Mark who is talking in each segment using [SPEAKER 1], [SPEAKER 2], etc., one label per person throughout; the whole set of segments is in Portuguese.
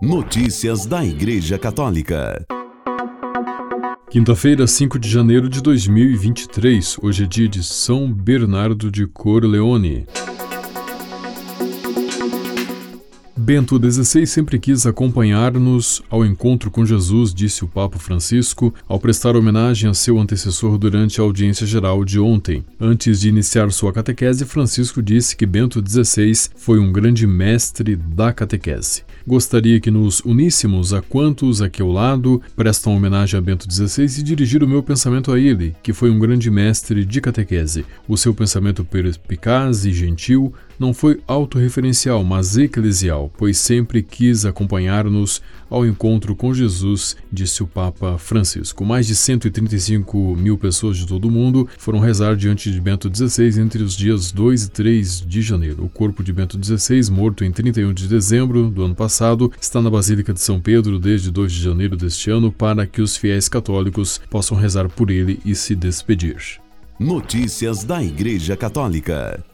[SPEAKER 1] Notícias da Igreja Católica.
[SPEAKER 2] Quinta-feira, 5 de janeiro de 2023. Hoje é dia de São Bernardo de Corleone. Bento XVI sempre quis acompanhar-nos ao encontro com Jesus, disse o Papa Francisco, ao prestar homenagem a seu antecessor durante a audiência geral de ontem. Antes de iniciar sua catequese, Francisco disse que Bento XVI foi um grande mestre da catequese. Gostaria que nos uníssemos a quantos aqui ao lado prestam homenagem a Bento XVI e dirigir o meu pensamento a ele, que foi um grande mestre de catequese. O seu pensamento perspicaz e gentil não foi autorreferencial, mas eclesial, pois sempre quis acompanhar-nos ao encontro com Jesus, disse o Papa Francisco. Mais de 135 mil pessoas de todo o mundo foram rezar diante de Bento XVI entre os dias 2 e 3 de janeiro. O corpo de Bento XVI, morto em 31 de dezembro do ano passado, está na Basílica de São Pedro desde 2 de janeiro deste ano para que os fiéis católicos possam rezar por ele e se despedir.
[SPEAKER 1] Notícias da Igreja Católica.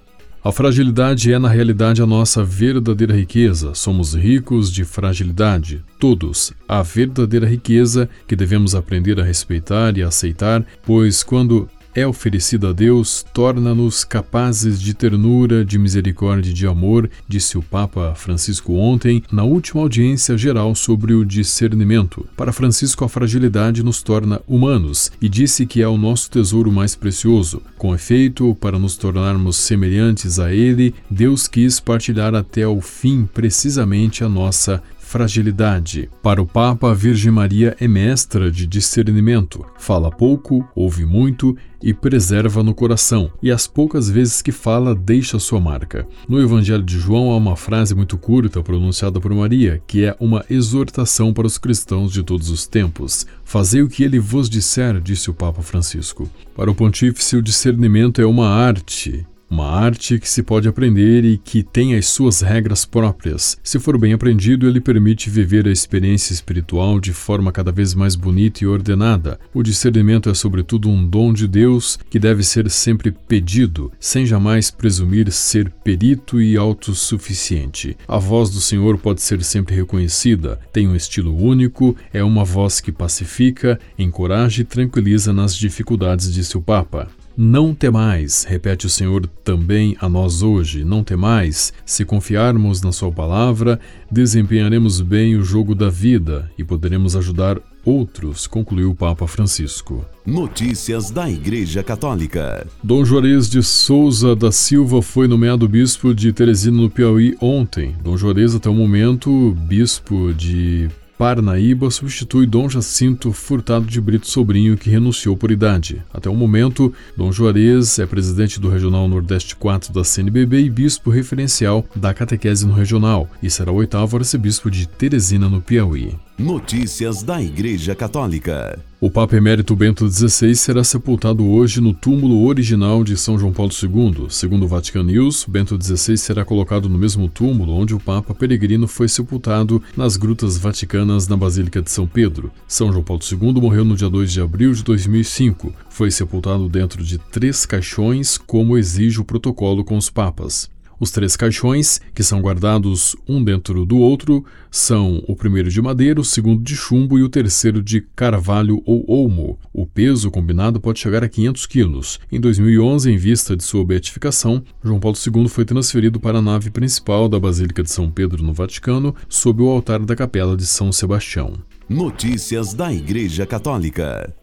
[SPEAKER 2] A fragilidade é, na realidade, a nossa verdadeira riqueza. Somos ricos de fragilidade, todos. A verdadeira riqueza que devemos aprender a respeitar e aceitar, pois quando é oferecida a Deus torna-nos capazes de ternura, de misericórdia e de amor, disse o Papa Francisco ontem, na última audiência geral sobre o discernimento. Para Francisco, a fragilidade nos torna humanos e disse que é o nosso tesouro mais precioso. Com efeito, para nos tornarmos semelhantes a Ele, Deus quis partilhar até o fim precisamente a nossa fragilidade. Para o Papa, a Virgem Maria é mestra de discernimento. Fala pouco, ouve muito e preserva no coração, e as poucas vezes que fala, deixa sua marca. No Evangelho de João há uma frase muito curta pronunciada por Maria, que é uma exortação para os cristãos de todos os tempos. Fazei o que ele vos disser, disse o Papa Francisco. Para o pontífice, o discernimento é uma arte uma arte que se pode aprender e que tem as suas regras próprias. Se for bem aprendido, ele permite viver a experiência espiritual de forma cada vez mais bonita e ordenada. O discernimento é, sobretudo, um dom de Deus que deve ser sempre pedido, sem jamais presumir ser perito e autossuficiente. A voz do Senhor pode ser sempre reconhecida, tem um estilo único, é uma voz que pacifica, encoraja e tranquiliza nas dificuldades, disse o Papa. Não temais, repete o Senhor também a nós hoje, não temais, se confiarmos na Sua palavra, desempenharemos bem o jogo da vida e poderemos ajudar outros, concluiu o Papa Francisco.
[SPEAKER 1] Notícias da Igreja Católica.
[SPEAKER 2] Dom Juarez de Souza da Silva foi nomeado bispo de Teresina no Piauí ontem. Dom Juarez, até o momento, bispo de Parnaíba substitui Dom Jacinto Furtado de Brito Sobrinho, que renunciou por idade. Até o momento, Dom Juarez é presidente do Regional Nordeste 4 da CNBB e bispo referencial da catequese no regional, e será o oitavo arcebispo de Teresina, no Piauí.
[SPEAKER 1] Notícias da Igreja Católica.
[SPEAKER 2] O Papa Emérito Bento XVI será sepultado hoje no túmulo original de São João Paulo II. Segundo o Vatican News, Bento XVI será colocado no mesmo túmulo onde o Papa Peregrino foi sepultado nas Grutas Vaticanas na Basílica de São Pedro. São João Paulo II morreu no dia 2 de abril de 2005. Foi sepultado dentro de três caixões, como exige o protocolo com os papas. Os três caixões, que são guardados um dentro do outro, são o primeiro de madeira, o segundo de chumbo e o terceiro de carvalho ou olmo. O peso combinado pode chegar a 500 quilos. Em 2011, em vista de sua beatificação, João Paulo II foi transferido para a nave principal da Basílica de São Pedro, no Vaticano, sob o altar da Capela de São Sebastião.
[SPEAKER 1] Notícias da Igreja Católica.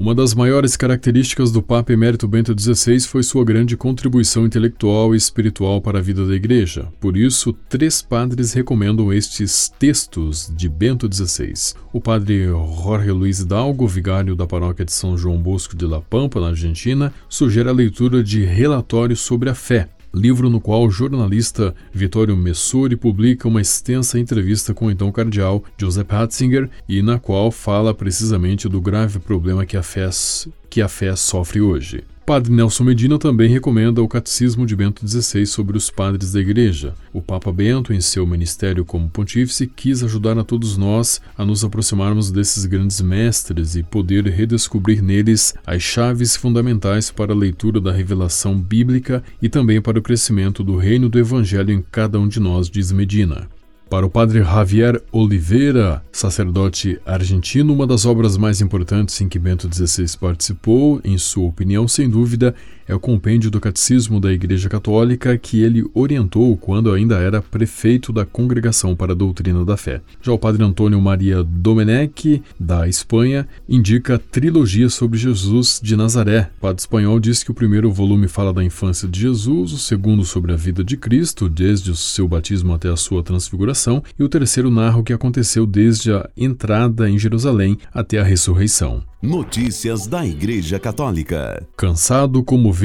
[SPEAKER 2] Uma das maiores características do Papa Emérito Bento XVI foi sua grande contribuição intelectual e espiritual para a vida da Igreja. Por isso, três padres recomendam estes textos de Bento XVI. O padre Jorge Luiz Hidalgo, vigário da paróquia de São João Bosco de La Pampa, na Argentina, sugere a leitura de Relatórios sobre a Fé, livro no qual o jornalista Vittorio Messori publica uma extensa entrevista com o então cardeal Joseph Ratzinger e na qual fala precisamente do grave problema que a fé, que a fé sofre hoje. Padre Nelson Medina também recomenda o Catecismo de Bento XVI sobre os padres da Igreja. O Papa Bento, em seu ministério como pontífice, quis ajudar a todos nós a nos aproximarmos desses grandes mestres e poder redescobrir neles as chaves fundamentais para a leitura da revelação bíblica e também para o crescimento do reino do Evangelho em cada um de nós, diz Medina. Para o padre Javier Oliveira, sacerdote argentino, uma das obras mais importantes em que Bento XVI participou, em sua opinião, sem dúvida, é o compêndio do Catecismo da Igreja Católica que ele orientou quando ainda era prefeito da Congregação para a Doutrina da Fé. Já o padre Antônio Maria Domenech, da Espanha, indica a trilogia sobre Jesus de Nazaré. O padre espanhol diz que o primeiro volume fala da infância de Jesus, o segundo sobre a vida de Cristo, desde o seu batismo até a sua transfiguração e o terceiro narra o que aconteceu desde a entrada em Jerusalém até a ressurreição.
[SPEAKER 1] Notícias da Igreja Católica.
[SPEAKER 2] Cansado, comovido,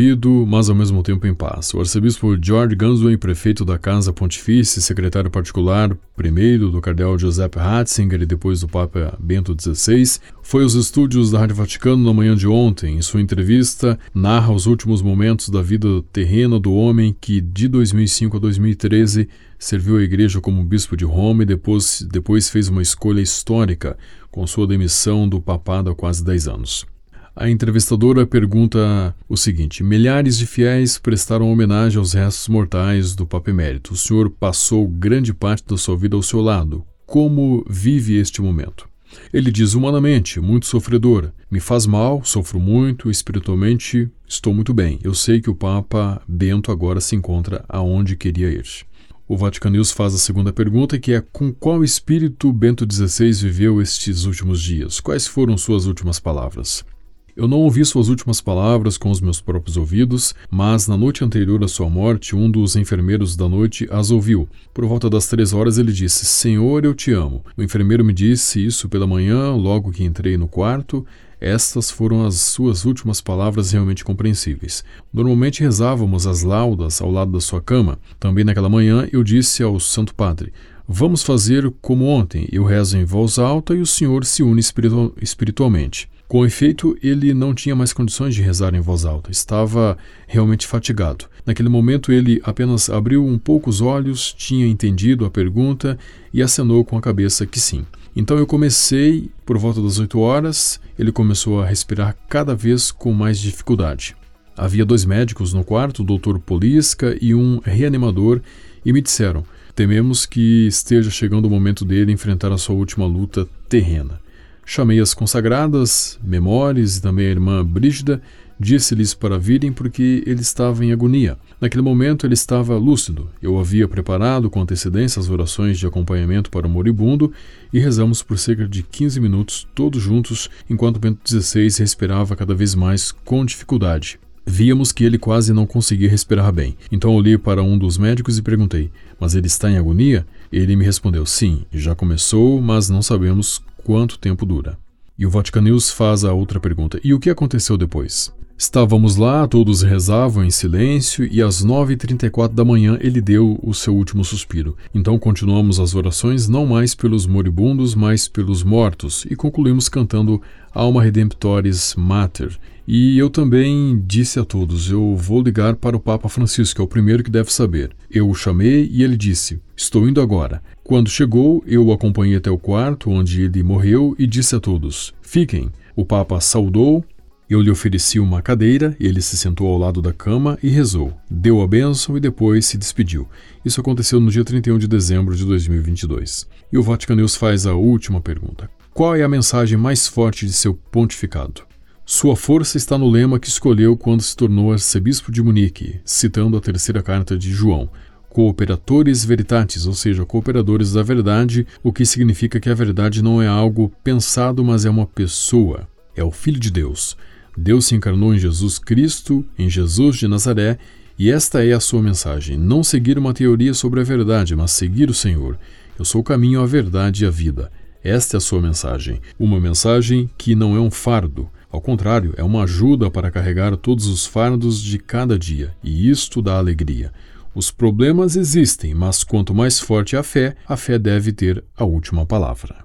[SPEAKER 2] mas ao mesmo tempo em paz. O arcebispo George Gansway, prefeito da Casa Pontifícia, secretário particular, primeiro do cardeal Giuseppe Ratzinger e depois do Papa Bento XVI, foi aos estúdios da Rádio Vaticano na manhã de ontem. Em sua entrevista, narra os últimos momentos da vida terrena do homem que, de 2005 a 2013, serviu a igreja como bispo de Roma e depois, depois fez uma escolha histórica com sua demissão do papado há quase 10 anos. A entrevistadora pergunta o seguinte: Milhares de fiéis prestaram homenagem aos restos mortais do Papa Emérito. O senhor passou grande parte da sua vida ao seu lado. Como vive este momento? Ele diz humanamente, muito sofredora. Me faz mal, sofro muito, espiritualmente estou muito bem. Eu sei que o Papa Bento agora se encontra aonde queria ir. O Vatican News faz a segunda pergunta, que é com qual espírito Bento XVI viveu estes últimos dias? Quais foram suas últimas palavras? Eu não ouvi suas últimas palavras com os meus próprios ouvidos, mas na noite anterior à sua morte, um dos enfermeiros da noite as ouviu. Por volta das três horas, ele disse: Senhor, eu te amo. O enfermeiro me disse isso pela manhã, logo que entrei no quarto. Estas foram as suas últimas palavras realmente compreensíveis. Normalmente rezávamos as laudas ao lado da sua cama. Também naquela manhã eu disse ao Santo Padre: Vamos fazer como ontem. Eu rezo em voz alta e o Senhor se une espiritualmente. Com efeito, ele não tinha mais condições de rezar em voz alta, estava realmente fatigado. Naquele momento, ele apenas abriu um pouco os olhos, tinha entendido a pergunta e acenou com a cabeça que sim. Então eu comecei, por volta das 8 horas, ele começou a respirar cada vez com mais dificuldade. Havia dois médicos no quarto, o Dr. Polisca e um reanimador, e me disseram: tememos que esteja chegando o momento dele enfrentar a sua última luta terrena. Chamei as consagradas, Memórias e também a irmã Brígida, disse-lhes para virem porque ele estava em agonia. Naquele momento ele estava lúcido. Eu havia preparado com antecedência as orações de acompanhamento para o moribundo e rezamos por cerca de 15 minutos, todos juntos, enquanto Bento XVI respirava cada vez mais com dificuldade. Víamos que ele quase não conseguia respirar bem. Então olhei para um dos médicos e perguntei: Mas ele está em agonia? Ele me respondeu: Sim, já começou, mas não sabemos quanto tempo dura. E o Vatican News faz a outra pergunta: E o que aconteceu depois? Estávamos lá, todos rezavam em silêncio e às 9h34 da manhã ele deu o seu último suspiro. Então continuamos as orações não mais pelos moribundos, mas pelos mortos e concluímos cantando Alma Redemptoris Mater. E eu também disse a todos: eu vou ligar para o Papa Francisco, é o primeiro que deve saber. Eu o chamei e ele disse: Estou indo agora. Quando chegou, eu o acompanhei até o quarto onde ele morreu e disse a todos: Fiquem. O Papa saudou, eu lhe ofereci uma cadeira, ele se sentou ao lado da cama e rezou, deu a bênção e depois se despediu. Isso aconteceu no dia 31 de dezembro de 2022. E o Vatican News faz a última pergunta: Qual é a mensagem mais forte de seu pontificado? Sua força está no lema que escolheu quando se tornou arcebispo de Munique, citando a terceira carta de João. Cooperatores veritatis, ou seja, cooperadores da verdade, o que significa que a verdade não é algo pensado, mas é uma pessoa, é o Filho de Deus. Deus se encarnou em Jesus Cristo, em Jesus de Nazaré, e esta é a sua mensagem: não seguir uma teoria sobre a verdade, mas seguir o Senhor. Eu sou o caminho, a verdade e a vida. Esta é a sua mensagem. Uma mensagem que não é um fardo. Ao contrário, é uma ajuda para carregar todos os fardos de cada dia, e isto dá alegria. Os problemas existem, mas quanto mais forte a fé, a fé deve ter a última palavra.